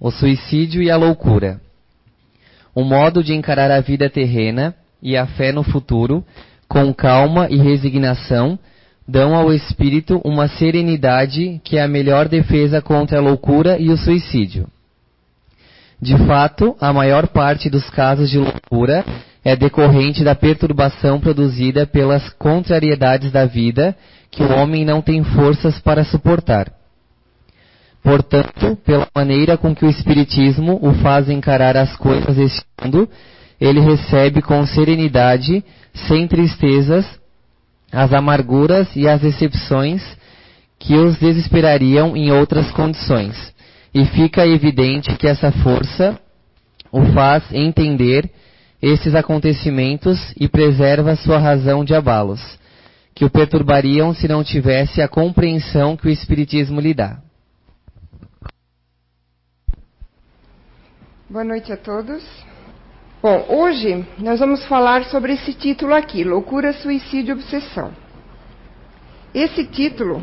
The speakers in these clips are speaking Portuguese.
o suicídio e a loucura. Um modo de encarar a vida terrena e a fé no futuro, com calma e resignação, dão ao espírito uma serenidade que é a melhor defesa contra a loucura e o suicídio. De fato, a maior parte dos casos de loucura é decorrente da perturbação produzida pelas contrariedades da vida que o homem não tem forças para suportar. Portanto, pela maneira com que o Espiritismo o faz encarar as coisas deste mundo, ele recebe com serenidade, sem tristezas, as amarguras e as decepções que os desesperariam em outras condições. E fica evidente que essa força o faz entender esses acontecimentos e preserva sua razão de abalos, que o perturbariam se não tivesse a compreensão que o Espiritismo lhe dá. Boa noite a todos. Bom, hoje nós vamos falar sobre esse título aqui: Loucura, Suicídio e Obsessão. Esse título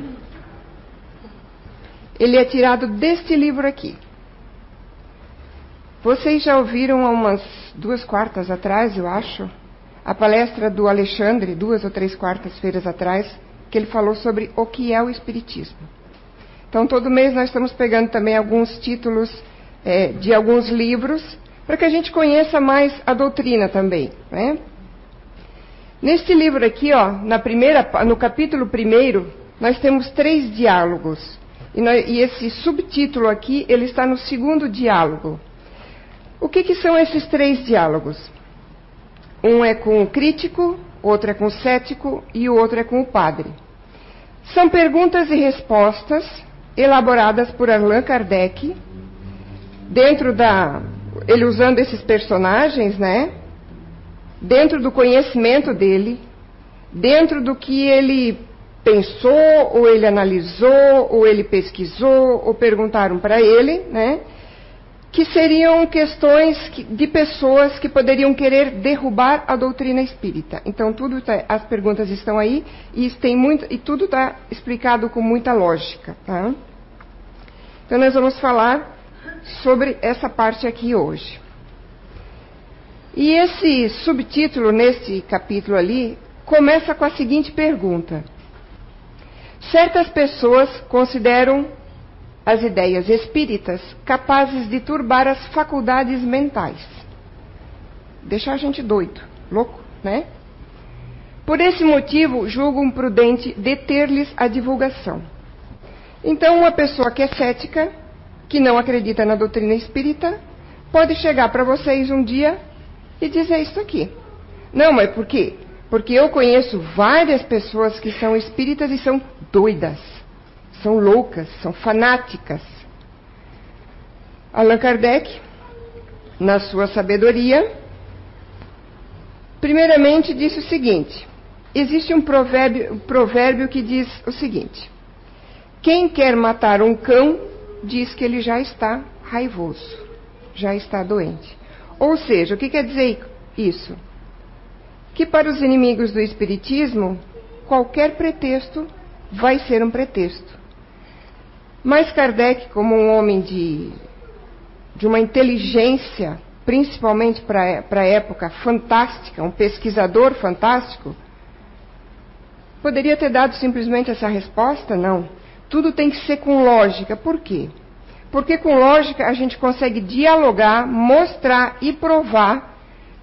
ele é tirado deste livro aqui. Vocês já ouviram há umas duas quartas atrás, eu acho, a palestra do Alexandre, duas ou três quartas-feiras atrás, que ele falou sobre o que é o Espiritismo. Então, todo mês nós estamos pegando também alguns títulos é, de alguns livros para que a gente conheça mais a doutrina também. Né? Neste livro aqui, ó, na primeira, no capítulo primeiro, nós temos três diálogos. E, nós, e, esse subtítulo aqui, ele está no segundo diálogo. O que, que são esses três diálogos? Um é com o crítico, outro é com o cético e o outro é com o padre. São perguntas e respostas elaboradas por Allan Kardec, dentro da. ele usando esses personagens, né? Dentro do conhecimento dele, dentro do que ele pensou, ou ele analisou, ou ele pesquisou, ou perguntaram para ele, né? Que seriam questões de pessoas que poderiam querer derrubar a doutrina espírita. Então, tudo tá, as perguntas estão aí e, tem muito, e tudo está explicado com muita lógica. Tá? Então, nós vamos falar sobre essa parte aqui hoje. E esse subtítulo nesse capítulo ali começa com a seguinte pergunta: Certas pessoas consideram as ideias espíritas capazes de turbar as faculdades mentais. Deixar a gente doido, louco, né? Por esse motivo, julgam prudente deter-lhes a divulgação. Então, uma pessoa que é cética que não acredita na doutrina espírita pode chegar para vocês um dia e dizer isso aqui. Não, mas por quê? Porque eu conheço várias pessoas que são espíritas e são doidas, são loucas, são fanáticas. Allan Kardec, na sua sabedoria, primeiramente disse o seguinte: existe um provérbio, um provérbio que diz o seguinte: quem quer matar um cão diz que ele já está raivoso, já está doente. Ou seja, o que quer dizer isso? Que para os inimigos do Espiritismo, qualquer pretexto vai ser um pretexto. Mas Kardec, como um homem de, de uma inteligência, principalmente para a época fantástica, um pesquisador fantástico, poderia ter dado simplesmente essa resposta? Não. Tudo tem que ser com lógica. Por quê? Porque com lógica a gente consegue dialogar, mostrar e provar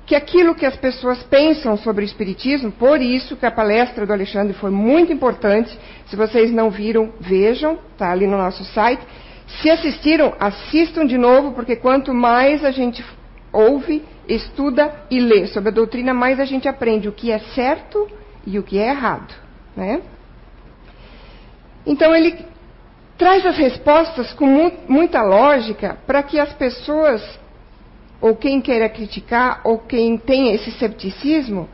que aquilo que as pessoas pensam sobre o Espiritismo, por isso que a palestra do Alexandre foi muito importante. Se vocês não viram, vejam, está ali no nosso site. Se assistiram, assistam de novo, porque quanto mais a gente ouve, estuda e lê sobre a doutrina, mais a gente aprende o que é certo e o que é errado. Né? Então ele traz as respostas com mu muita lógica para que as pessoas, ou quem queira criticar, ou quem tem esse cepticismo,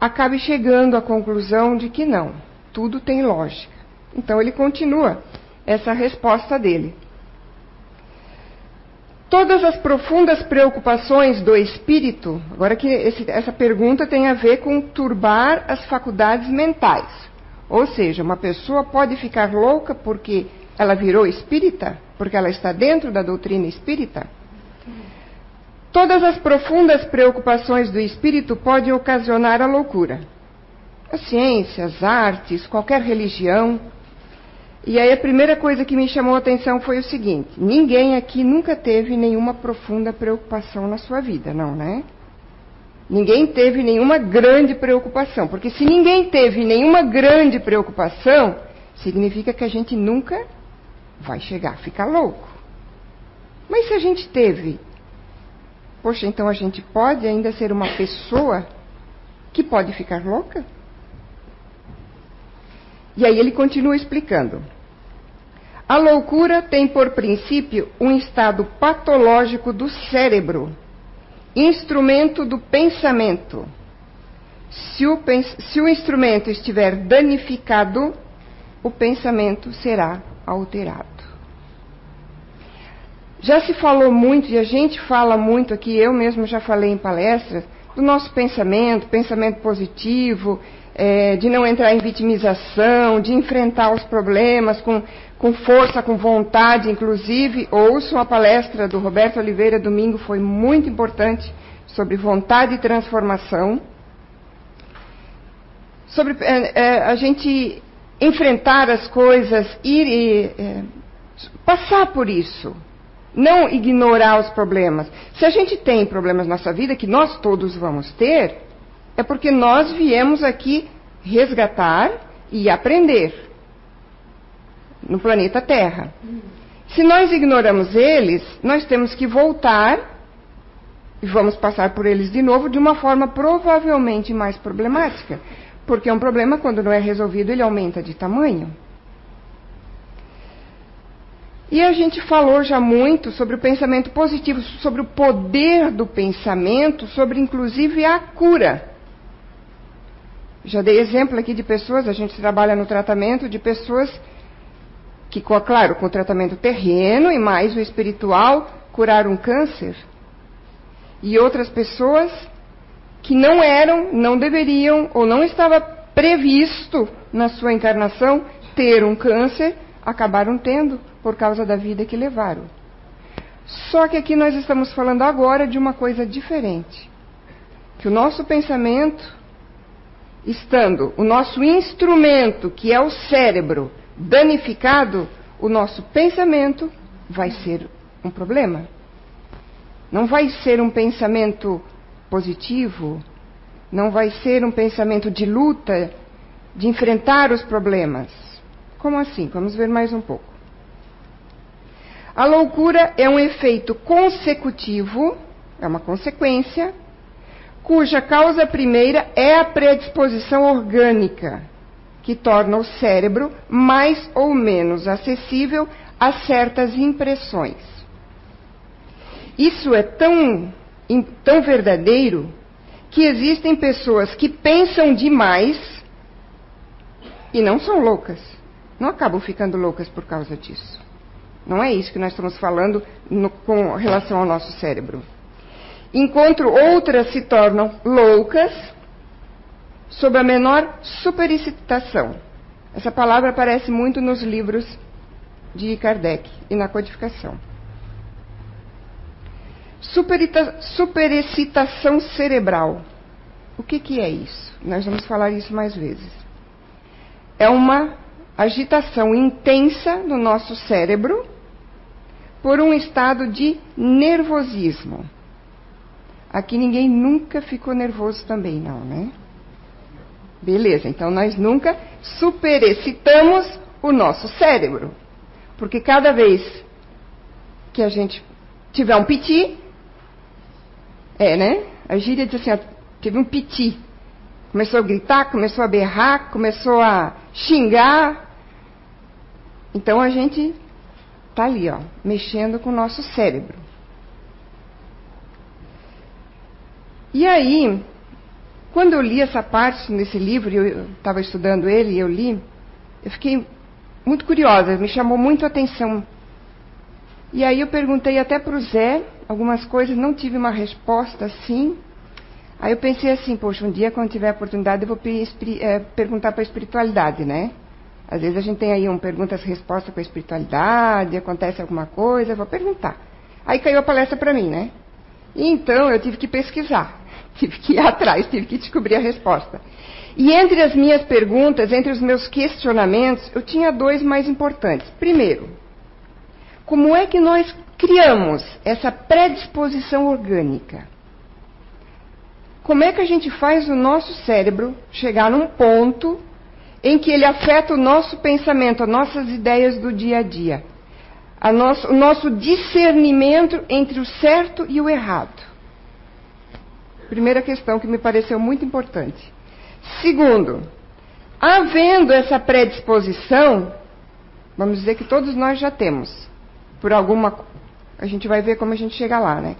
acabe chegando à conclusão de que não, tudo tem lógica. Então ele continua essa resposta dele. Todas as profundas preocupações do espírito, agora que esse, essa pergunta tem a ver com turbar as faculdades mentais. Ou seja, uma pessoa pode ficar louca porque ela virou espírita, porque ela está dentro da doutrina espírita. Todas as profundas preocupações do espírito podem ocasionar a loucura. As ciências, as artes, qualquer religião. E aí a primeira coisa que me chamou a atenção foi o seguinte: ninguém aqui nunca teve nenhuma profunda preocupação na sua vida, não, né? Ninguém teve nenhuma grande preocupação, porque se ninguém teve nenhuma grande preocupação, significa que a gente nunca vai chegar a ficar louco. Mas se a gente teve, poxa, então a gente pode ainda ser uma pessoa que pode ficar louca? E aí ele continua explicando. A loucura tem por princípio um estado patológico do cérebro instrumento do pensamento. Se o, se o instrumento estiver danificado, o pensamento será alterado. Já se falou muito, e a gente fala muito aqui, eu mesmo já falei em palestras, do nosso pensamento, pensamento positivo, é, de não entrar em vitimização, de enfrentar os problemas com, com força, com vontade, inclusive. Ouço a palestra do Roberto Oliveira domingo, foi muito importante, sobre vontade e transformação. Sobre é, é, a gente enfrentar as coisas, ir e é, passar por isso. Não ignorar os problemas. Se a gente tem problemas na nossa vida, que nós todos vamos ter, é porque nós viemos aqui resgatar e aprender no planeta Terra. Se nós ignoramos eles, nós temos que voltar e vamos passar por eles de novo de uma forma provavelmente mais problemática. Porque um problema, quando não é resolvido, ele aumenta de tamanho. E a gente falou já muito sobre o pensamento positivo, sobre o poder do pensamento, sobre inclusive a cura. Já dei exemplo aqui de pessoas, a gente trabalha no tratamento de pessoas que, claro, com o tratamento terreno e mais o espiritual, curaram câncer. E outras pessoas que não eram, não deveriam ou não estava previsto na sua encarnação ter um câncer, acabaram tendo por causa da vida que levaram. Só que aqui nós estamos falando agora de uma coisa diferente. Que o nosso pensamento estando o nosso instrumento, que é o cérebro, danificado, o nosso pensamento vai ser um problema. Não vai ser um pensamento positivo, não vai ser um pensamento de luta, de enfrentar os problemas. Como assim? Vamos ver mais um pouco. A loucura é um efeito consecutivo, é uma consequência cuja causa primeira é a predisposição orgânica, que torna o cérebro mais ou menos acessível a certas impressões. Isso é tão, tão verdadeiro que existem pessoas que pensam demais e não são loucas. Não acabam ficando loucas por causa disso. Não é isso que nós estamos falando no, com relação ao nosso cérebro enquanto outras se tornam loucas sob a menor superexcitação. Essa palavra aparece muito nos livros de Kardec e na codificação. superexcitação cerebral. O que, que é isso? Nós vamos falar isso mais vezes. É uma agitação intensa no nosso cérebro por um estado de nervosismo. Aqui ninguém nunca ficou nervoso também, não, né? Beleza, então nós nunca superexcitamos o nosso cérebro. Porque cada vez que a gente tiver um piti, é, né? A gíria diz assim, ó, teve um piti. Começou a gritar, começou a berrar, começou a xingar. Então a gente tá ali, ó, mexendo com o nosso cérebro. E aí, quando eu li essa parte nesse livro, eu estava estudando ele e eu li, eu fiquei muito curiosa, me chamou muito a atenção. E aí eu perguntei até para o Zé algumas coisas, não tive uma resposta assim. Aí eu pensei assim, poxa, um dia quando tiver a oportunidade eu vou é, perguntar para a espiritualidade, né? Às vezes a gente tem aí um perguntas-respostas com a espiritualidade, acontece alguma coisa, eu vou perguntar. Aí caiu a palestra para mim, né? E então eu tive que pesquisar, tive que ir atrás, tive que descobrir a resposta. E entre as minhas perguntas, entre os meus questionamentos, eu tinha dois mais importantes. Primeiro, como é que nós criamos essa predisposição orgânica? Como é que a gente faz o nosso cérebro chegar num ponto em que ele afeta o nosso pensamento, as nossas ideias do dia a dia, a nosso, o nosso discernimento entre o certo e o errado? Primeira questão que me pareceu muito importante. Segundo, havendo essa predisposição, vamos dizer que todos nós já temos, por alguma. A gente vai ver como a gente chega lá, né?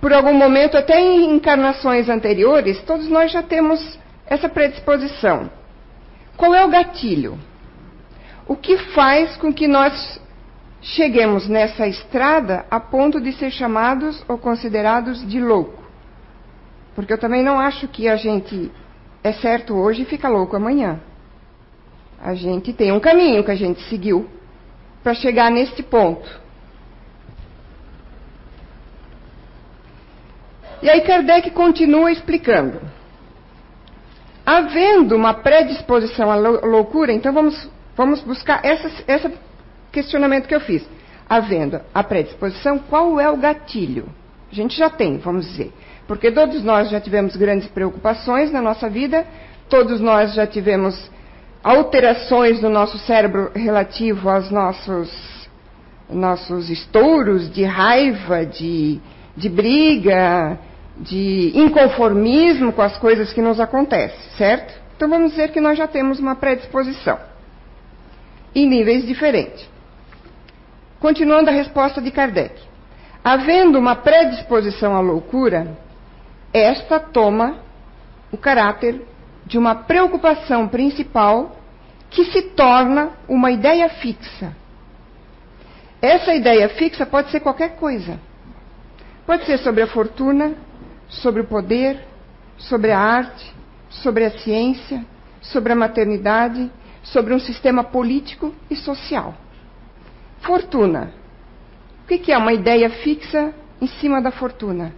Por algum momento, até em encarnações anteriores, todos nós já temos essa predisposição. Qual é o gatilho? O que faz com que nós cheguemos nessa estrada a ponto de ser chamados ou considerados de louco? Porque eu também não acho que a gente é certo hoje e fica louco amanhã. A gente tem um caminho que a gente seguiu para chegar neste ponto. E aí Kardec continua explicando. Havendo uma predisposição à loucura, então vamos, vamos buscar esse questionamento que eu fiz. Havendo a predisposição, qual é o gatilho? A gente já tem, vamos dizer. Porque todos nós já tivemos grandes preocupações na nossa vida, todos nós já tivemos alterações no nosso cérebro relativo aos nossos, nossos estouros de raiva, de, de briga, de inconformismo com as coisas que nos acontecem, certo? Então vamos dizer que nós já temos uma predisposição, em níveis diferentes. Continuando a resposta de Kardec. Havendo uma predisposição à loucura, esta toma o caráter de uma preocupação principal que se torna uma ideia fixa. Essa ideia fixa pode ser qualquer coisa. Pode ser sobre a fortuna, sobre o poder, sobre a arte, sobre a ciência, sobre a maternidade, sobre um sistema político e social. Fortuna. O que é uma ideia fixa em cima da fortuna?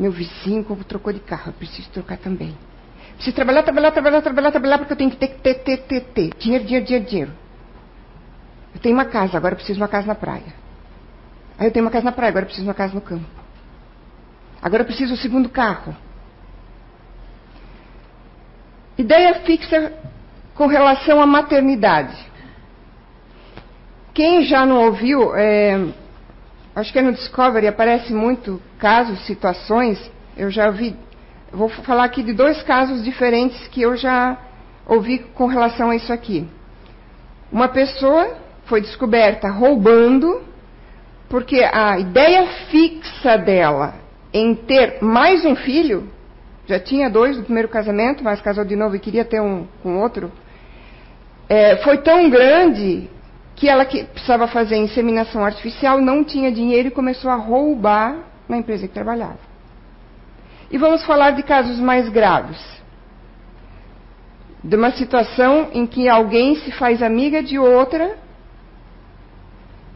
Meu vizinho trocou de carro, eu preciso trocar também. Preciso trabalhar, trabalhar, trabalhar, trabalhar, trabalhar, porque eu tenho que ter, ter, ter, ter, ter. Dinheiro, dinheiro, dinheiro, dinheiro. Eu tenho uma casa, agora eu preciso de uma casa na praia. Aí eu tenho uma casa na praia, agora eu preciso de uma casa no campo. Agora eu preciso do segundo carro. Ideia fixa com relação à maternidade. Quem já não ouviu, é, acho que é no Discovery aparece muito casos, situações. Eu já vi, vou falar aqui de dois casos diferentes que eu já ouvi com relação a isso aqui. Uma pessoa foi descoberta roubando porque a ideia fixa dela em ter mais um filho, já tinha dois do primeiro casamento, mas casou de novo e queria ter um com outro, é, foi tão grande que ela que precisava fazer inseminação artificial, não tinha dinheiro e começou a roubar na empresa que trabalhava. E vamos falar de casos mais graves. De uma situação em que alguém se faz amiga de outra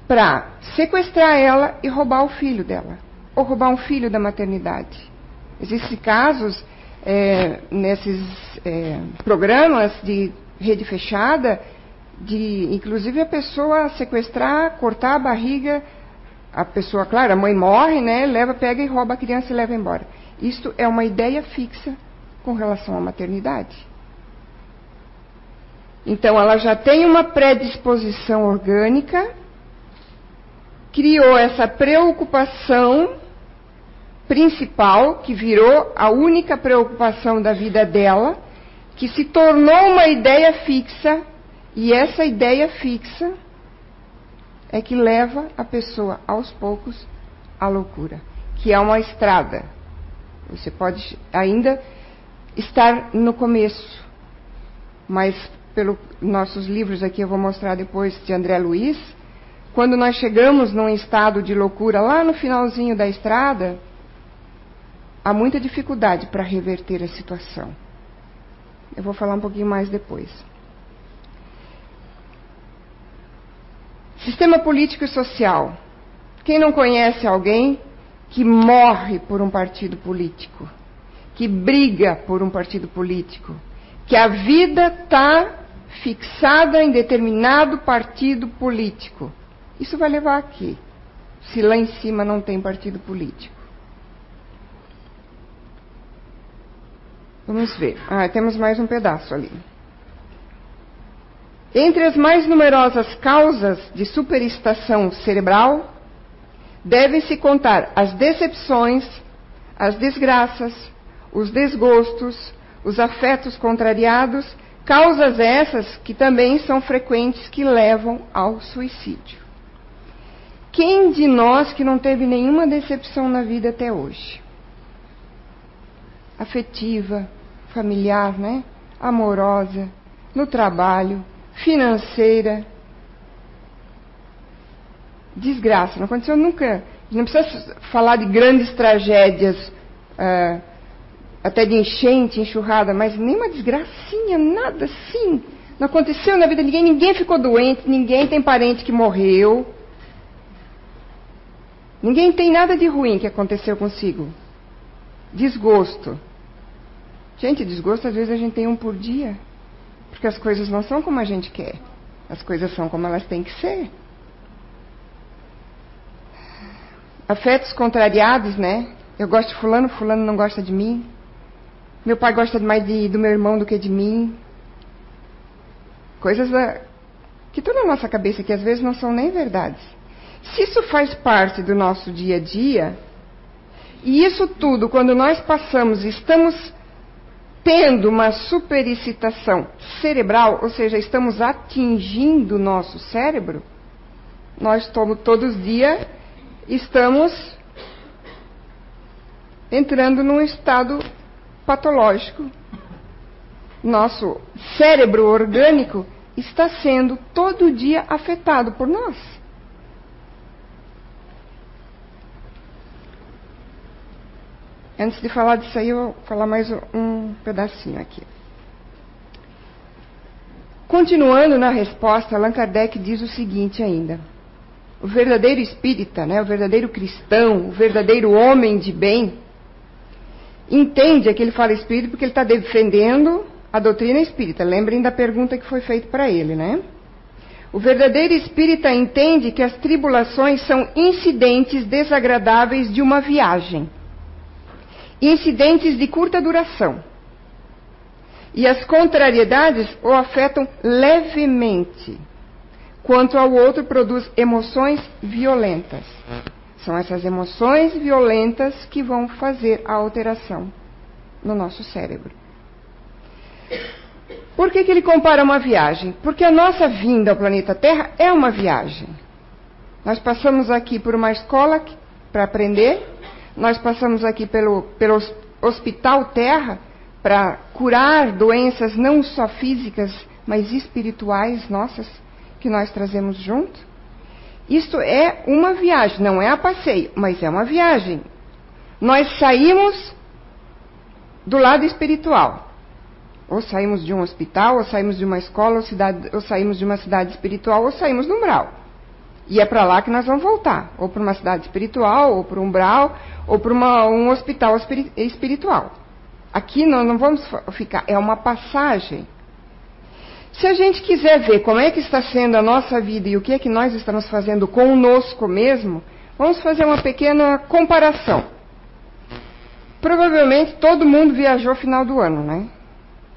para sequestrar ela e roubar o filho dela, ou roubar um filho da maternidade. Existem casos é, nesses é, programas de rede fechada de, inclusive, a pessoa sequestrar, cortar a barriga, a pessoa, claro, a mãe morre, né? Leva, pega e rouba a criança e leva embora. Isto é uma ideia fixa com relação à maternidade. Então, ela já tem uma predisposição orgânica, criou essa preocupação principal, que virou a única preocupação da vida dela, que se tornou uma ideia fixa e essa ideia fixa é que leva a pessoa aos poucos à loucura, que é uma estrada. Você pode ainda estar no começo, mas pelos nossos livros aqui eu vou mostrar depois de André Luiz, quando nós chegamos num estado de loucura lá no finalzinho da estrada, há muita dificuldade para reverter a situação. Eu vou falar um pouquinho mais depois. Sistema político e social. Quem não conhece alguém que morre por um partido político, que briga por um partido político, que a vida está fixada em determinado partido político. Isso vai levar aqui, se lá em cima não tem partido político. Vamos ver. Ah, temos mais um pedaço ali. Entre as mais numerosas causas de superestação cerebral, devem-se contar as decepções, as desgraças, os desgostos, os afetos contrariados, causas essas que também são frequentes que levam ao suicídio. Quem de nós que não teve nenhuma decepção na vida até hoje? Afetiva, familiar, né? Amorosa, no trabalho, financeira. Desgraça, não aconteceu nunca. Não precisa falar de grandes tragédias, uh, até de enchente, enxurrada, mas nenhuma desgracinha, nada assim. Não aconteceu na vida de ninguém, ninguém ficou doente, ninguém tem parente que morreu. Ninguém tem nada de ruim que aconteceu consigo. Desgosto. Gente, desgosto às vezes a gente tem um por dia. Porque as coisas não são como a gente quer. As coisas são como elas têm que ser. Afetos contrariados, né? Eu gosto de fulano, fulano não gosta de mim. Meu pai gosta mais de, do meu irmão do que de mim. Coisas da, que estão na nossa cabeça que às vezes não são nem verdades. Se isso faz parte do nosso dia a dia, e isso tudo, quando nós passamos, estamos tendo uma superexcitação cerebral, ou seja, estamos atingindo o nosso cérebro, nós todos, todos os dias estamos entrando num estado patológico. Nosso cérebro orgânico está sendo todo dia afetado por nós. Antes de falar disso aí, eu vou falar mais um pedacinho aqui. Continuando na resposta, Allan Kardec diz o seguinte ainda. O verdadeiro espírita, né, o verdadeiro cristão, o verdadeiro homem de bem, entende que ele fala espírito porque ele está defendendo a doutrina espírita. Lembrem da pergunta que foi feita para ele, né? O verdadeiro espírita entende que as tribulações são incidentes desagradáveis de uma viagem incidentes de curta duração. E as contrariedades o afetam levemente, quanto ao outro produz emoções violentas. São essas emoções violentas que vão fazer a alteração no nosso cérebro. Por que, que ele compara uma viagem? Porque a nossa vinda ao planeta Terra é uma viagem. Nós passamos aqui por uma escola para aprender, nós passamos aqui pelo, pelo Hospital Terra para curar doenças não só físicas, mas espirituais nossas, que nós trazemos junto. Isto é uma viagem, não é a passeio, mas é uma viagem. Nós saímos do lado espiritual. Ou saímos de um hospital, ou saímos de uma escola, ou, cidade, ou saímos de uma cidade espiritual, ou saímos do umbral. E é para lá que nós vamos voltar, ou para uma cidade espiritual, ou para um umbral, ou para um hospital espiritual. Aqui nós não vamos ficar, é uma passagem. Se a gente quiser ver como é que está sendo a nossa vida e o que é que nós estamos fazendo conosco mesmo, vamos fazer uma pequena comparação. Provavelmente todo mundo viajou final do ano, né?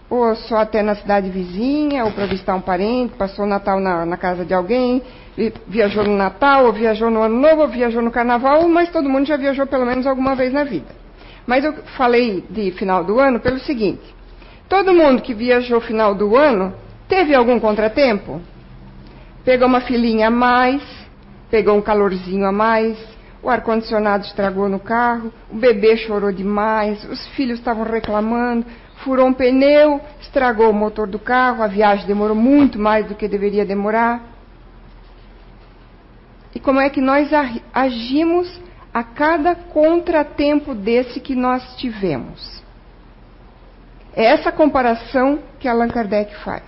Ou só até na cidade vizinha, ou para visitar um parente, passou o Natal na, na casa de alguém, viajou no Natal, ou viajou no Ano Novo, ou viajou no Carnaval, mas todo mundo já viajou pelo menos alguma vez na vida. Mas eu falei de final do ano pelo seguinte: todo mundo que viajou final do ano teve algum contratempo? Pegou uma filinha a mais, pegou um calorzinho a mais, o ar-condicionado estragou no carro, o bebê chorou demais, os filhos estavam reclamando, furou um pneu, estragou o motor do carro, a viagem demorou muito mais do que deveria demorar e como é que nós agimos a cada contratempo desse que nós tivemos. É essa comparação que Allan Kardec faz.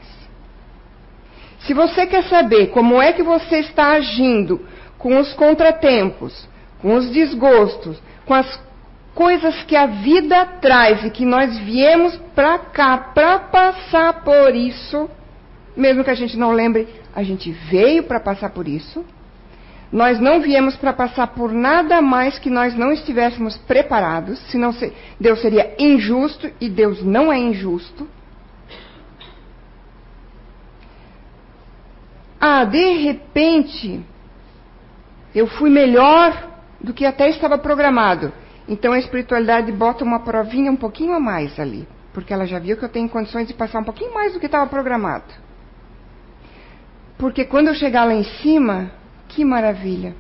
Se você quer saber como é que você está agindo com os contratempos, com os desgostos, com as coisas que a vida traz e que nós viemos para cá para passar por isso, mesmo que a gente não lembre, a gente veio para passar por isso. Nós não viemos para passar por nada mais que nós não estivéssemos preparados, senão Deus seria injusto e Deus não é injusto. Ah, de repente, eu fui melhor do que até estava programado. Então a espiritualidade bota uma provinha um pouquinho a mais ali, porque ela já viu que eu tenho condições de passar um pouquinho mais do que estava programado. Porque quando eu chegar lá em cima, que maravilha.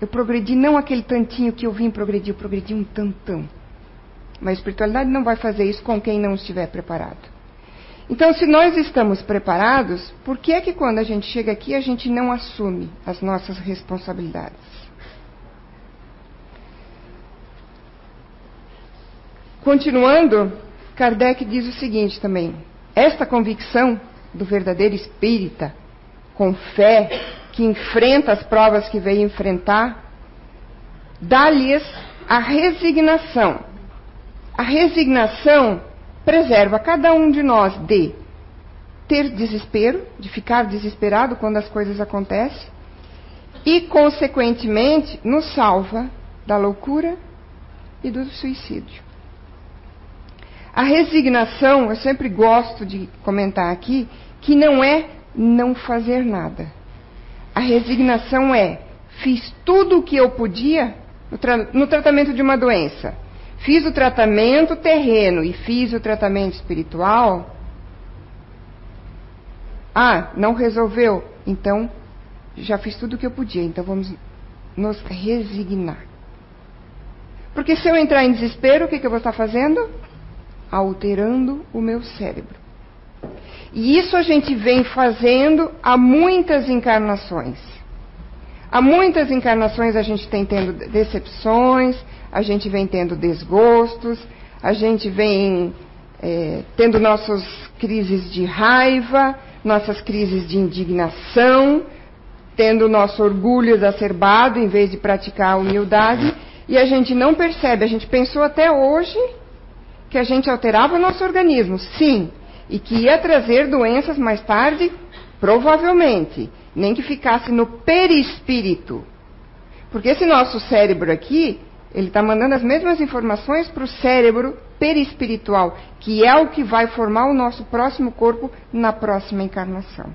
Eu progredi não aquele tantinho que eu vim progredir, eu progredi um tantão. Mas a espiritualidade não vai fazer isso com quem não estiver preparado. Então, se nós estamos preparados, por que é que quando a gente chega aqui a gente não assume as nossas responsabilidades? Continuando, Kardec diz o seguinte também: esta convicção do verdadeiro espírita, com fé, que enfrenta as provas que veio enfrentar, dá-lhes a resignação. A resignação preserva cada um de nós de ter desespero, de ficar desesperado quando as coisas acontecem, e, consequentemente, nos salva da loucura e do suicídio. A resignação, eu sempre gosto de comentar aqui, que não é não fazer nada. A resignação é: fiz tudo o que eu podia no, tra no tratamento de uma doença fiz o tratamento terreno e fiz o tratamento espiritual, ah, não resolveu, então já fiz tudo o que eu podia, então vamos nos resignar. Porque se eu entrar em desespero, o que, que eu vou estar fazendo? Alterando o meu cérebro. E isso a gente vem fazendo há muitas encarnações. Há muitas encarnações a gente tem tendo decepções, a gente vem tendo desgostos, a gente vem é, tendo nossas crises de raiva, nossas crises de indignação, tendo nosso orgulho exacerbado em vez de praticar a humildade, e a gente não percebe, a gente pensou até hoje que a gente alterava o nosso organismo, sim, e que ia trazer doenças mais tarde, provavelmente, nem que ficasse no perispírito. Porque esse nosso cérebro aqui, ele está mandando as mesmas informações para o cérebro perispiritual, que é o que vai formar o nosso próximo corpo na próxima encarnação.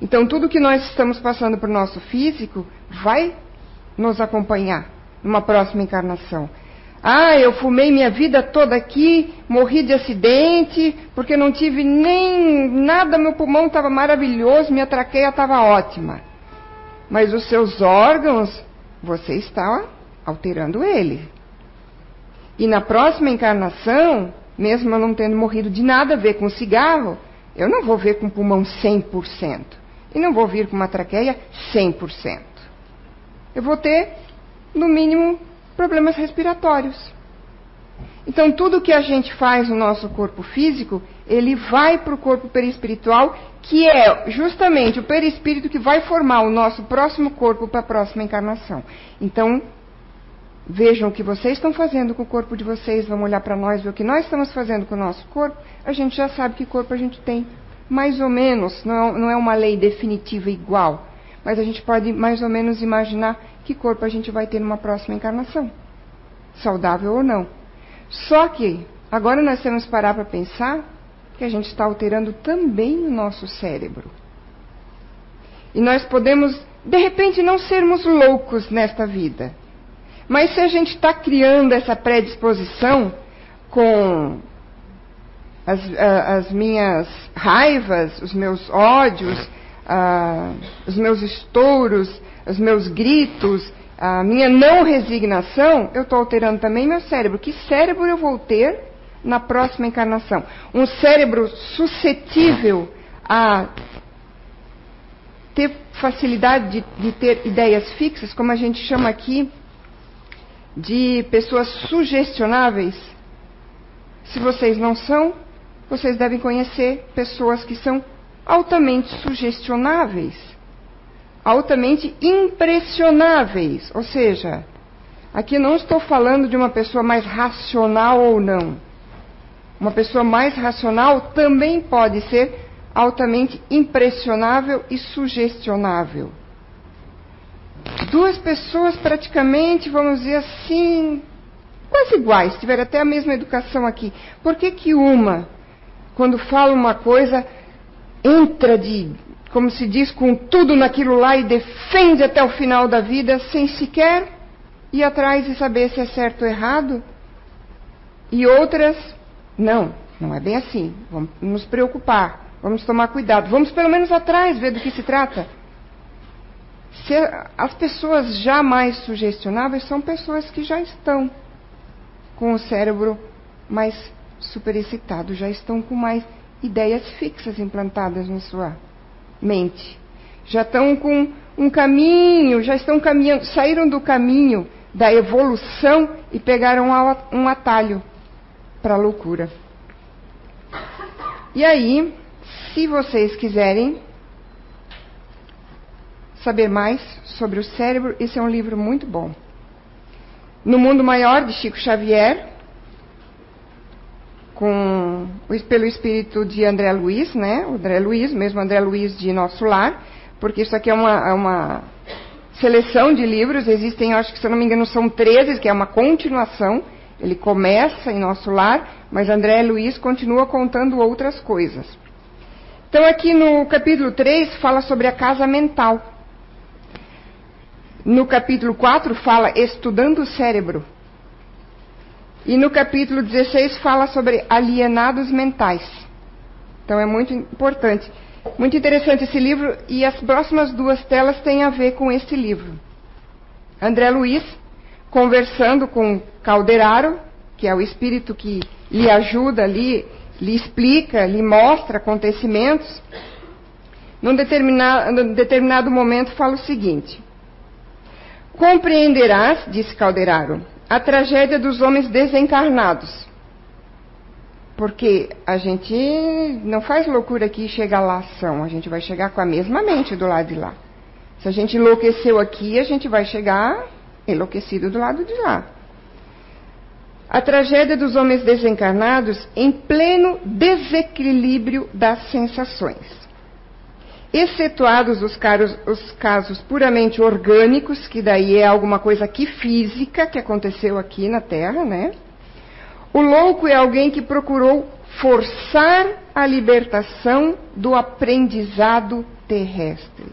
Então, tudo que nós estamos passando para o nosso físico vai nos acompanhar numa próxima encarnação. Ah, eu fumei minha vida toda aqui, morri de acidente, porque não tive nem nada, meu pulmão estava maravilhoso, minha traqueia estava ótima. Mas os seus órgãos, você está alterando ele. E na próxima encarnação, mesmo eu não tendo morrido de nada a ver com cigarro, eu não vou ver com pulmão 100%. E não vou vir com uma traqueia 100%. Eu vou ter, no mínimo, problemas respiratórios. Então, tudo que a gente faz no nosso corpo físico, ele vai para o corpo perispiritual, que é justamente o perispírito que vai formar o nosso próximo corpo para a próxima encarnação. Então, vejam o que vocês estão fazendo com o corpo de vocês, vamos olhar para nós, ver o que nós estamos fazendo com o nosso corpo, a gente já sabe que corpo a gente tem. Mais ou menos, não é, é uma lei definitiva igual, mas a gente pode mais ou menos imaginar que corpo a gente vai ter numa próxima encarnação, saudável ou não. Só que, agora nós temos que parar para pensar que a gente está alterando também o nosso cérebro. E nós podemos, de repente, não sermos loucos nesta vida mas se a gente está criando essa predisposição com as, as, minhas raivas, os meus ódios, os meus estouros, os meus gritos, a minha não resignação, eu estou alterando também meu cérebro. Que cérebro eu vou ter na próxima encarnação? Um cérebro suscetível a ter facilidade de, de ter ideias fixas, como a gente chama aqui de pessoas sugestionáveis? Se vocês não são, vocês devem conhecer pessoas que são altamente sugestionáveis, altamente impressionáveis. Ou seja, aqui não estou falando de uma pessoa mais racional ou não. Uma pessoa mais racional também pode ser altamente impressionável e sugestionável. Duas pessoas praticamente, vamos dizer assim, quase iguais, tiveram até a mesma educação aqui. Por que, que uma, quando fala uma coisa, entra de, como se diz, com tudo naquilo lá e defende até o final da vida, sem sequer ir atrás e saber se é certo ou errado? E outras, não, não é bem assim. Vamos nos preocupar, vamos tomar cuidado, vamos pelo menos atrás ver do que se trata. Se as pessoas já mais sugestionáveis são pessoas que já estão com o cérebro mais superexcitado, já estão com mais ideias fixas implantadas na sua mente. Já estão com um caminho, já estão caminhando, saíram do caminho da evolução e pegaram um atalho para a loucura. E aí, se vocês quiserem saber mais sobre o cérebro, esse é um livro muito bom. No Mundo Maior, de Chico Xavier, com, pelo espírito de André Luiz, né? O André Luiz, mesmo André Luiz de Nosso Lar, porque isso aqui é uma, é uma seleção de livros, existem, acho que se eu não me engano, são 13, que é uma continuação. Ele começa em Nosso Lar, mas André Luiz continua contando outras coisas. Então, aqui no capítulo 3, fala sobre a casa mental. No capítulo 4 fala estudando o cérebro. E no capítulo 16 fala sobre alienados mentais. Então é muito importante. Muito interessante esse livro e as próximas duas telas têm a ver com esse livro. André Luiz conversando com Calderaro, que é o espírito que lhe ajuda ali, lhe explica, lhe mostra acontecimentos. Num determinado, num determinado momento fala o seguinte: Compreenderás, disse Calderaro, a tragédia dos homens desencarnados. Porque a gente não faz loucura aqui e chega lá ação, a gente vai chegar com a mesma mente do lado de lá. Se a gente enlouqueceu aqui, a gente vai chegar enlouquecido do lado de lá. A tragédia dos homens desencarnados em pleno desequilíbrio das sensações excetuados os, caros, os casos puramente orgânicos, que daí é alguma coisa aqui física que aconteceu aqui na Terra, né? O louco é alguém que procurou forçar a libertação do aprendizado terrestre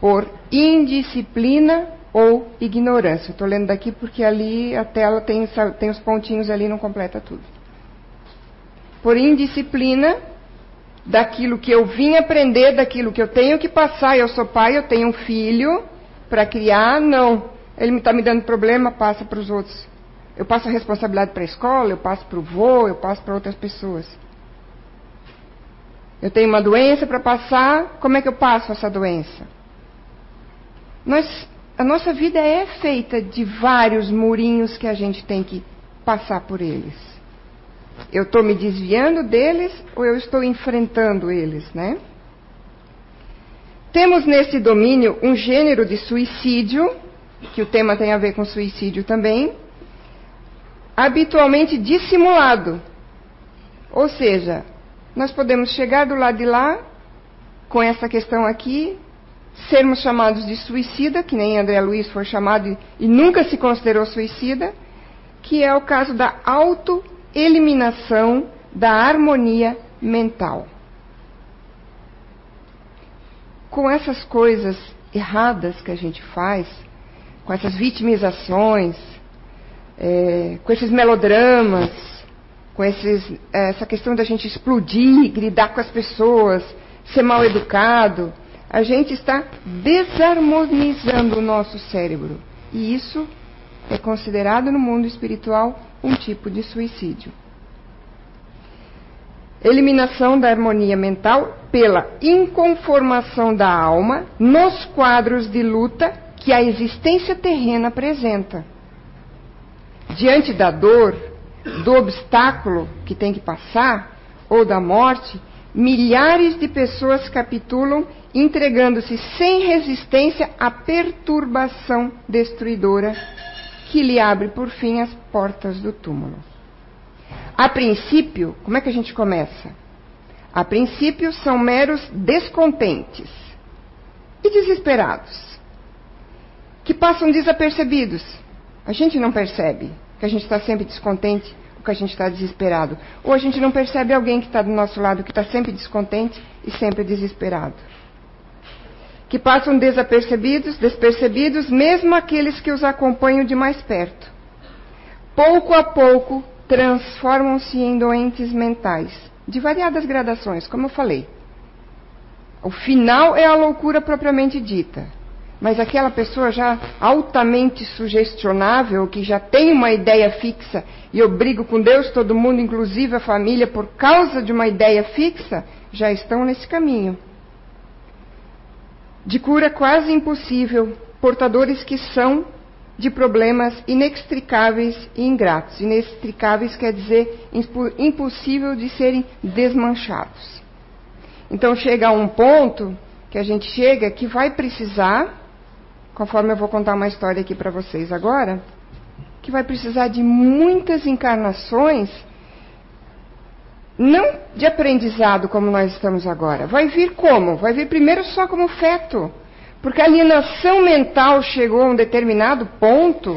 por indisciplina ou ignorância. Estou lendo daqui porque ali a tela tem, tem os pontinhos ali, não completa tudo. Por indisciplina daquilo que eu vim aprender, daquilo que eu tenho que passar. Eu sou pai, eu tenho um filho para criar. Não, ele está me dando problema, passa para os outros. Eu passo a responsabilidade para a escola, eu passo para o vô, eu passo para outras pessoas. Eu tenho uma doença para passar, como é que eu passo essa doença? Nós, a nossa vida é feita de vários murinhos que a gente tem que passar por eles. Eu estou me desviando deles ou eu estou enfrentando eles, né? Temos nesse domínio um gênero de suicídio, que o tema tem a ver com suicídio também, habitualmente dissimulado. Ou seja, nós podemos chegar do lado de lá, com essa questão aqui, sermos chamados de suicida, que nem André Luiz foi chamado e nunca se considerou suicida, que é o caso da auto eliminação da harmonia mental. Com essas coisas erradas que a gente faz, com essas vitimizações, é, com esses melodramas, com esses, essa questão da gente explodir, gridar com as pessoas, ser mal educado, a gente está desarmonizando o nosso cérebro. E isso é considerado no mundo espiritual um tipo de suicídio. Eliminação da harmonia mental pela inconformação da alma nos quadros de luta que a existência terrena apresenta. Diante da dor, do obstáculo que tem que passar, ou da morte, milhares de pessoas capitulam, entregando-se sem resistência à perturbação destruidora que lhe abre por fim as portas do túmulo. A princípio, como é que a gente começa? A princípio são meros descontentes e desesperados, que passam desapercebidos. A gente não percebe que a gente está sempre descontente ou que a gente está desesperado. Ou a gente não percebe alguém que está do nosso lado que está sempre descontente e sempre desesperado. Que passam desapercebidos, despercebidos, mesmo aqueles que os acompanham de mais perto. Pouco a pouco transformam-se em doentes mentais, de variadas gradações, como eu falei. O final é a loucura propriamente dita. Mas aquela pessoa já altamente sugestionável, que já tem uma ideia fixa, e eu brigo com Deus, todo mundo, inclusive a família, por causa de uma ideia fixa, já estão nesse caminho. De cura quase impossível, portadores que são de problemas inextricáveis e ingratos. Inextricáveis quer dizer impossível de serem desmanchados. Então chega a um ponto que a gente chega que vai precisar, conforme eu vou contar uma história aqui para vocês agora, que vai precisar de muitas encarnações, não de aprendizado como nós estamos agora. Vai vir como? Vai vir primeiro só como feto. Porque a alienação mental chegou a um determinado ponto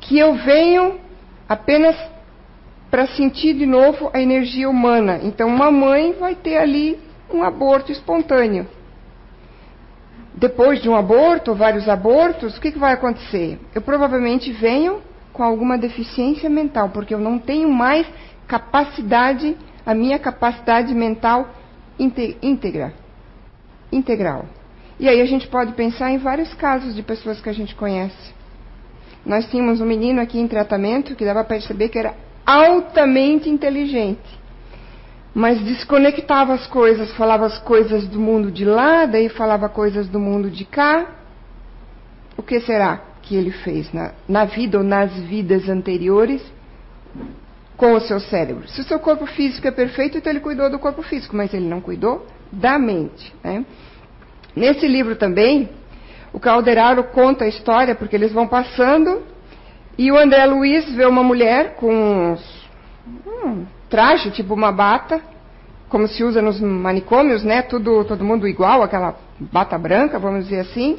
que eu venho apenas para sentir de novo a energia humana. Então, uma mãe vai ter ali um aborto espontâneo. Depois de um aborto, vários abortos, o que, que vai acontecer? Eu provavelmente venho com alguma deficiência mental, porque eu não tenho mais capacidade, a minha capacidade mental íntegra, integral. E aí a gente pode pensar em vários casos de pessoas que a gente conhece. Nós tínhamos um menino aqui em tratamento que dava para perceber que era altamente inteligente, mas desconectava as coisas, falava as coisas do mundo de lá, daí falava coisas do mundo de cá. O que será que ele fez na, na vida ou nas vidas anteriores com o seu cérebro? Se o seu corpo físico é perfeito, então ele cuidou do corpo físico, mas ele não cuidou da mente. Né? Nesse livro também, o Calderaro conta a história, porque eles vão passando, e o André Luiz vê uma mulher com um traje, tipo uma bata, como se usa nos manicômios, né? Tudo, todo mundo igual, aquela bata branca, vamos dizer assim,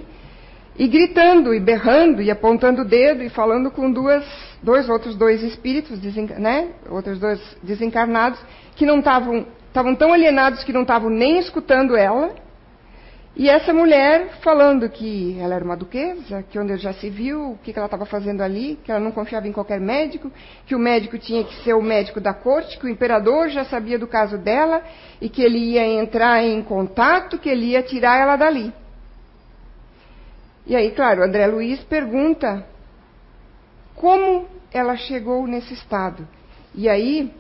e gritando, e berrando, e apontando o dedo, e falando com duas, dois outros dois espíritos, né? Outros dois desencarnados, que não estavam, estavam tão alienados que não estavam nem escutando ela, e essa mulher falando que ela era uma duquesa, que onde já se viu, o que ela estava fazendo ali, que ela não confiava em qualquer médico, que o médico tinha que ser o médico da corte, que o imperador já sabia do caso dela e que ele ia entrar em contato, que ele ia tirar ela dali. E aí, claro, André Luiz pergunta como ela chegou nesse estado. E aí,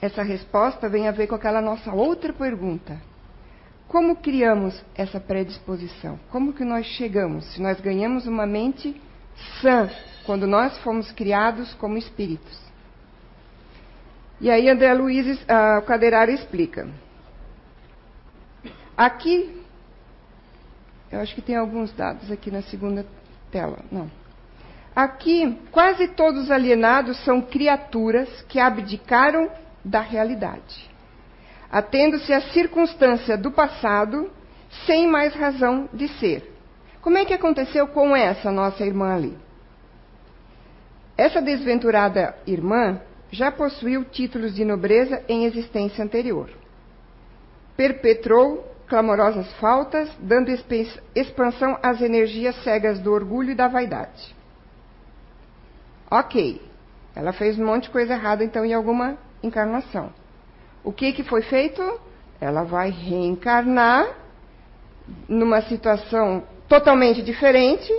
essa resposta vem a ver com aquela nossa outra pergunta. Como criamos essa predisposição? Como que nós chegamos? Se nós ganhamos uma mente sã, quando nós fomos criados como espíritos. E aí André Luiz, uh, o Cadeirário explica. Aqui, eu acho que tem alguns dados aqui na segunda tela. Não. Aqui, quase todos os alienados são criaturas que abdicaram da realidade atendo-se à circunstância do passado, sem mais razão de ser. Como é que aconteceu com essa nossa irmã ali? Essa desventurada irmã já possuiu títulos de nobreza em existência anterior. Perpetrou clamorosas faltas, dando expansão às energias cegas do orgulho e da vaidade. Ok, ela fez um monte de coisa errada então em alguma encarnação. O que, que foi feito? Ela vai reencarnar numa situação totalmente diferente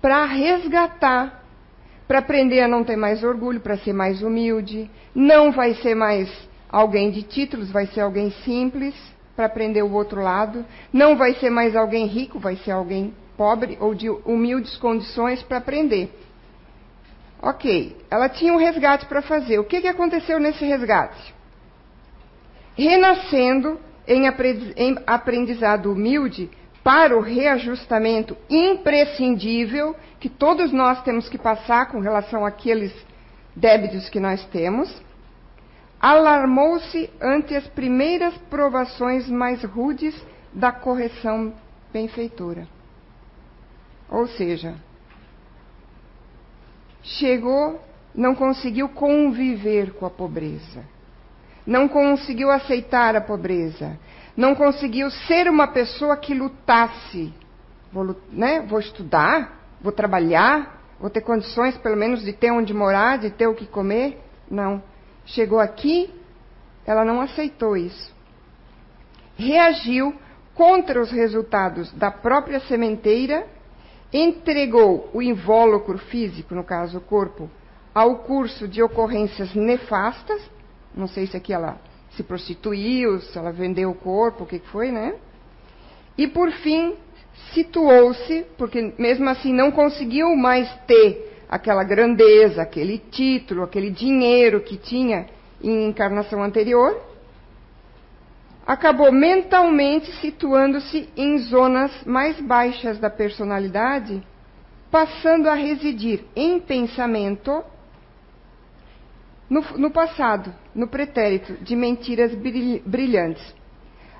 para resgatar, para aprender a não ter mais orgulho, para ser mais humilde. Não vai ser mais alguém de títulos, vai ser alguém simples para aprender o outro lado. Não vai ser mais alguém rico, vai ser alguém pobre ou de humildes condições para aprender. Ok, ela tinha um resgate para fazer. O que, que aconteceu nesse resgate? renascendo em aprendizado humilde para o reajustamento imprescindível que todos nós temos que passar com relação àqueles débitos que nós temos, alarmou-se ante as primeiras provações mais rudes da correção benfeitora. Ou seja, chegou, não conseguiu conviver com a pobreza, não conseguiu aceitar a pobreza, não conseguiu ser uma pessoa que lutasse. Vou, né, vou estudar, vou trabalhar, vou ter condições pelo menos de ter onde morar, de ter o que comer. Não. Chegou aqui, ela não aceitou isso. Reagiu contra os resultados da própria sementeira, entregou o invólucro físico, no caso o corpo, ao curso de ocorrências nefastas. Não sei se aqui ela se prostituiu, se ela vendeu o corpo, o que foi, né? E por fim, situou-se, porque mesmo assim não conseguiu mais ter aquela grandeza, aquele título, aquele dinheiro que tinha em encarnação anterior, acabou mentalmente situando-se em zonas mais baixas da personalidade, passando a residir em pensamento no, no passado, no pretérito de mentiras brilhantes.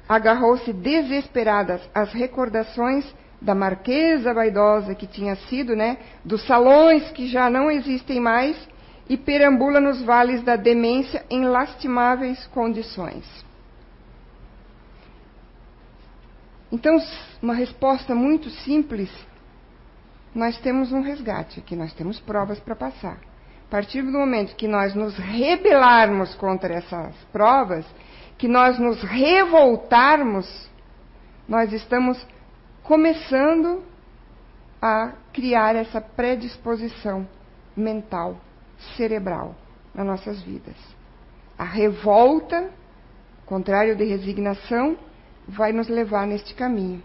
Agarrou-se desesperada às recordações da marquesa vaidosa que tinha sido, né, dos salões que já não existem mais, e perambula nos vales da demência em lastimáveis condições. Então, uma resposta muito simples, nós temos um resgate aqui, nós temos provas para passar. A partir do momento que nós nos rebelarmos contra essas provas, que nós nos revoltarmos, nós estamos começando a criar essa predisposição mental, cerebral nas nossas vidas. A revolta, contrário de resignação, vai nos levar neste caminho.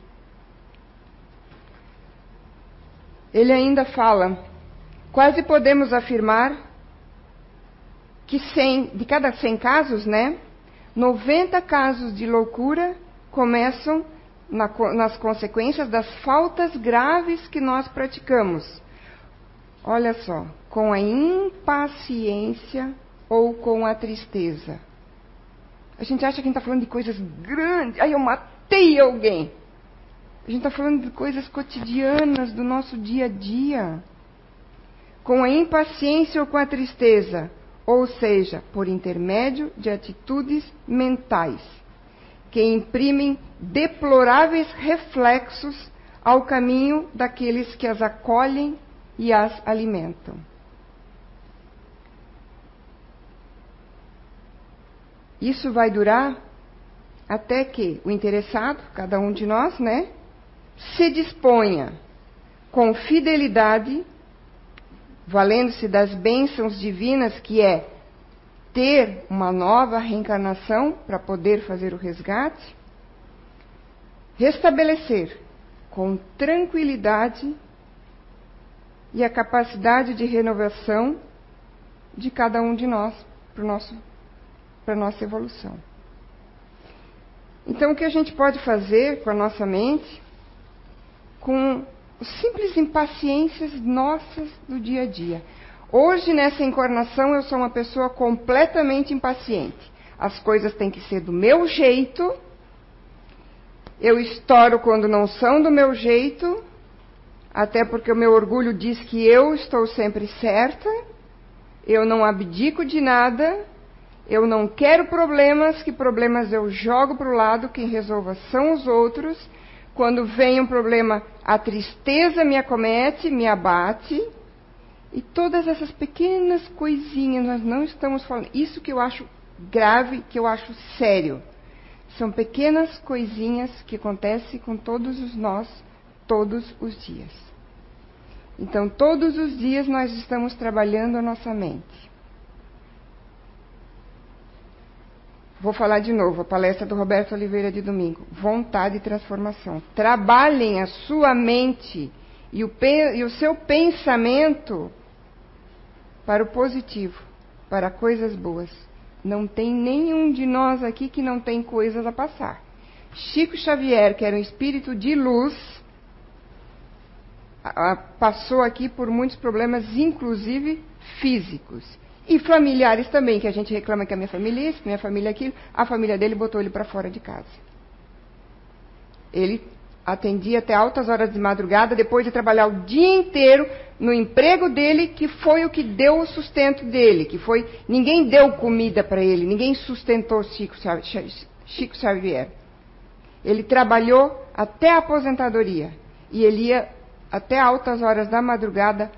Ele ainda fala Quase podemos afirmar que 100, de cada 100 casos, né, 90 casos de loucura começam na, nas consequências das faltas graves que nós praticamos. Olha só, com a impaciência ou com a tristeza. A gente acha que a gente está falando de coisas grandes. Aí eu matei alguém. A gente está falando de coisas cotidianas do nosso dia a dia com a impaciência ou com a tristeza, ou seja, por intermédio de atitudes mentais, que imprimem deploráveis reflexos ao caminho daqueles que as acolhem e as alimentam. Isso vai durar até que o interessado, cada um de nós, né, se disponha com fidelidade valendo-se das bênçãos divinas, que é ter uma nova reencarnação para poder fazer o resgate, restabelecer com tranquilidade e a capacidade de renovação de cada um de nós para a nossa evolução. Então, o que a gente pode fazer com a nossa mente, com simples impaciências nossas do dia a dia. Hoje, nessa encarnação, eu sou uma pessoa completamente impaciente. As coisas têm que ser do meu jeito. Eu estouro quando não são do meu jeito, até porque o meu orgulho diz que eu estou sempre certa. Eu não abdico de nada. Eu não quero problemas, que problemas eu jogo para o lado, quem resolva são os outros. Quando vem um problema, a tristeza me acomete, me abate. E todas essas pequenas coisinhas, nós não estamos falando. Isso que eu acho grave, que eu acho sério. São pequenas coisinhas que acontecem com todos os nós, todos os dias. Então, todos os dias nós estamos trabalhando a nossa mente. Vou falar de novo, a palestra do Roberto Oliveira de domingo. Vontade e transformação. Trabalhem a sua mente e o, e o seu pensamento para o positivo, para coisas boas. Não tem nenhum de nós aqui que não tem coisas a passar. Chico Xavier, que era um espírito de luz, passou aqui por muitos problemas, inclusive físicos. E familiares também, que a gente reclama que a minha família é isso, que minha família é aquilo. A família dele botou ele para fora de casa. Ele atendia até altas horas de madrugada, depois de trabalhar o dia inteiro no emprego dele, que foi o que deu o sustento dele, que foi ninguém deu comida para ele, ninguém sustentou Chico, Chico Xavier. Ele trabalhou até a aposentadoria e ele ia até altas horas da madrugada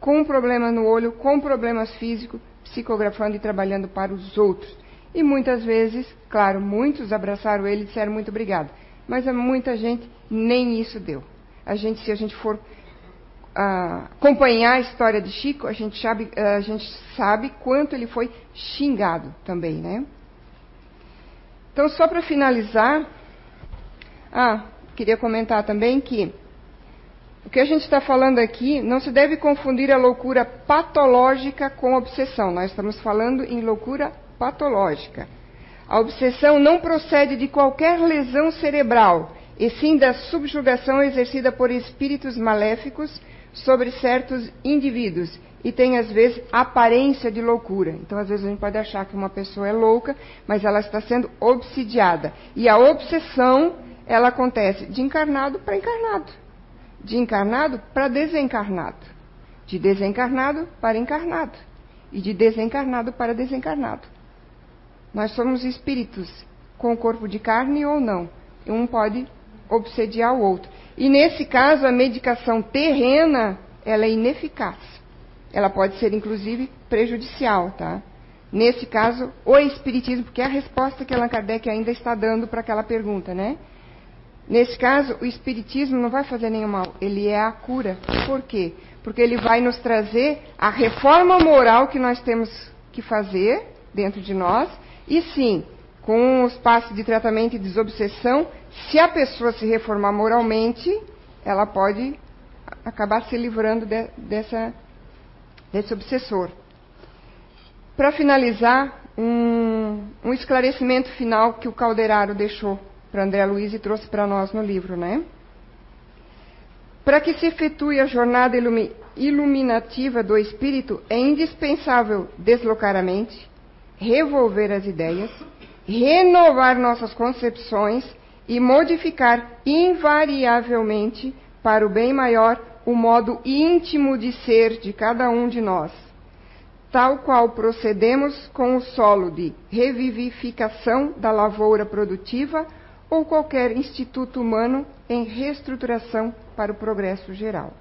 com um problema no olho, com problemas físicos, psicografando e trabalhando para os outros. E muitas vezes, claro, muitos abraçaram ele e disseram muito obrigado. Mas a muita gente nem isso deu. A gente, se a gente for uh, acompanhar a história de Chico, a gente, sabe, uh, a gente sabe quanto ele foi xingado também, né? Então, só para finalizar, ah, queria comentar também que o que a gente está falando aqui não se deve confundir a loucura patológica com obsessão. Nós estamos falando em loucura patológica. A obsessão não procede de qualquer lesão cerebral, e sim da subjugação exercida por espíritos maléficos sobre certos indivíduos e tem às vezes aparência de loucura. Então, às vezes a gente pode achar que uma pessoa é louca, mas ela está sendo obsidiada. E a obsessão, ela acontece de encarnado para encarnado de encarnado para desencarnado, de desencarnado para encarnado e de desencarnado para desencarnado. Nós somos espíritos com corpo de carne ou não. Um pode obsediar o outro. E nesse caso, a medicação terrena, ela é ineficaz. Ela pode ser, inclusive, prejudicial, tá? Nesse caso, o espiritismo, porque é a resposta que Allan Kardec ainda está dando para aquela pergunta, né? Nesse caso, o Espiritismo não vai fazer nenhum mal, ele é a cura. Por quê? Porque ele vai nos trazer a reforma moral que nós temos que fazer dentro de nós, e sim, com os passos de tratamento e desobsessão, se a pessoa se reformar moralmente, ela pode acabar se livrando de, dessa, desse obsessor. Para finalizar, um, um esclarecimento final que o Calderaro deixou para André Luiz e trouxe para nós no livro, né? Para que se efetue a jornada iluminativa do espírito, é indispensável deslocar a mente, revolver as ideias, renovar nossas concepções e modificar invariavelmente para o bem maior o modo íntimo de ser de cada um de nós, tal qual procedemos com o solo de revivificação da lavoura produtiva ou qualquer instituto humano em reestruturação para o progresso geral.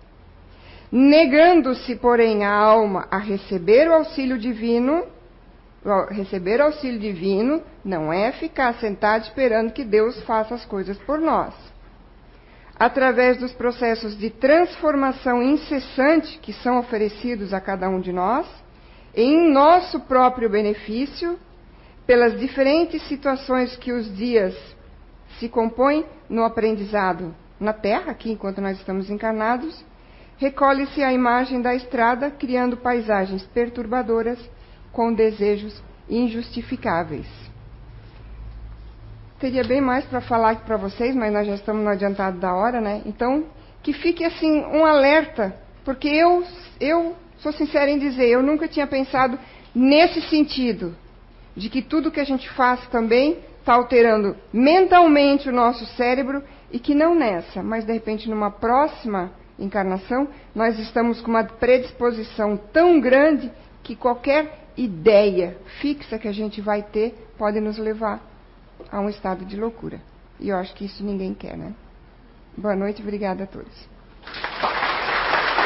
Negando-se, porém, a alma a receber o auxílio divino, receber auxílio divino não é ficar sentado esperando que Deus faça as coisas por nós. Através dos processos de transformação incessante que são oferecidos a cada um de nós, em nosso próprio benefício, pelas diferentes situações que os dias se compõe no aprendizado na Terra, aqui enquanto nós estamos encarnados, recolhe-se a imagem da estrada, criando paisagens perturbadoras com desejos injustificáveis. Teria bem mais para falar aqui para vocês, mas nós já estamos no adiantado da hora, né? Então, que fique assim um alerta, porque eu, eu sou sincera em dizer, eu nunca tinha pensado nesse sentido, de que tudo que a gente faz também está alterando mentalmente o nosso cérebro e que não nessa, mas de repente numa próxima encarnação, nós estamos com uma predisposição tão grande que qualquer ideia fixa que a gente vai ter pode nos levar a um estado de loucura. E eu acho que isso ninguém quer, né? Boa noite, obrigada a todos.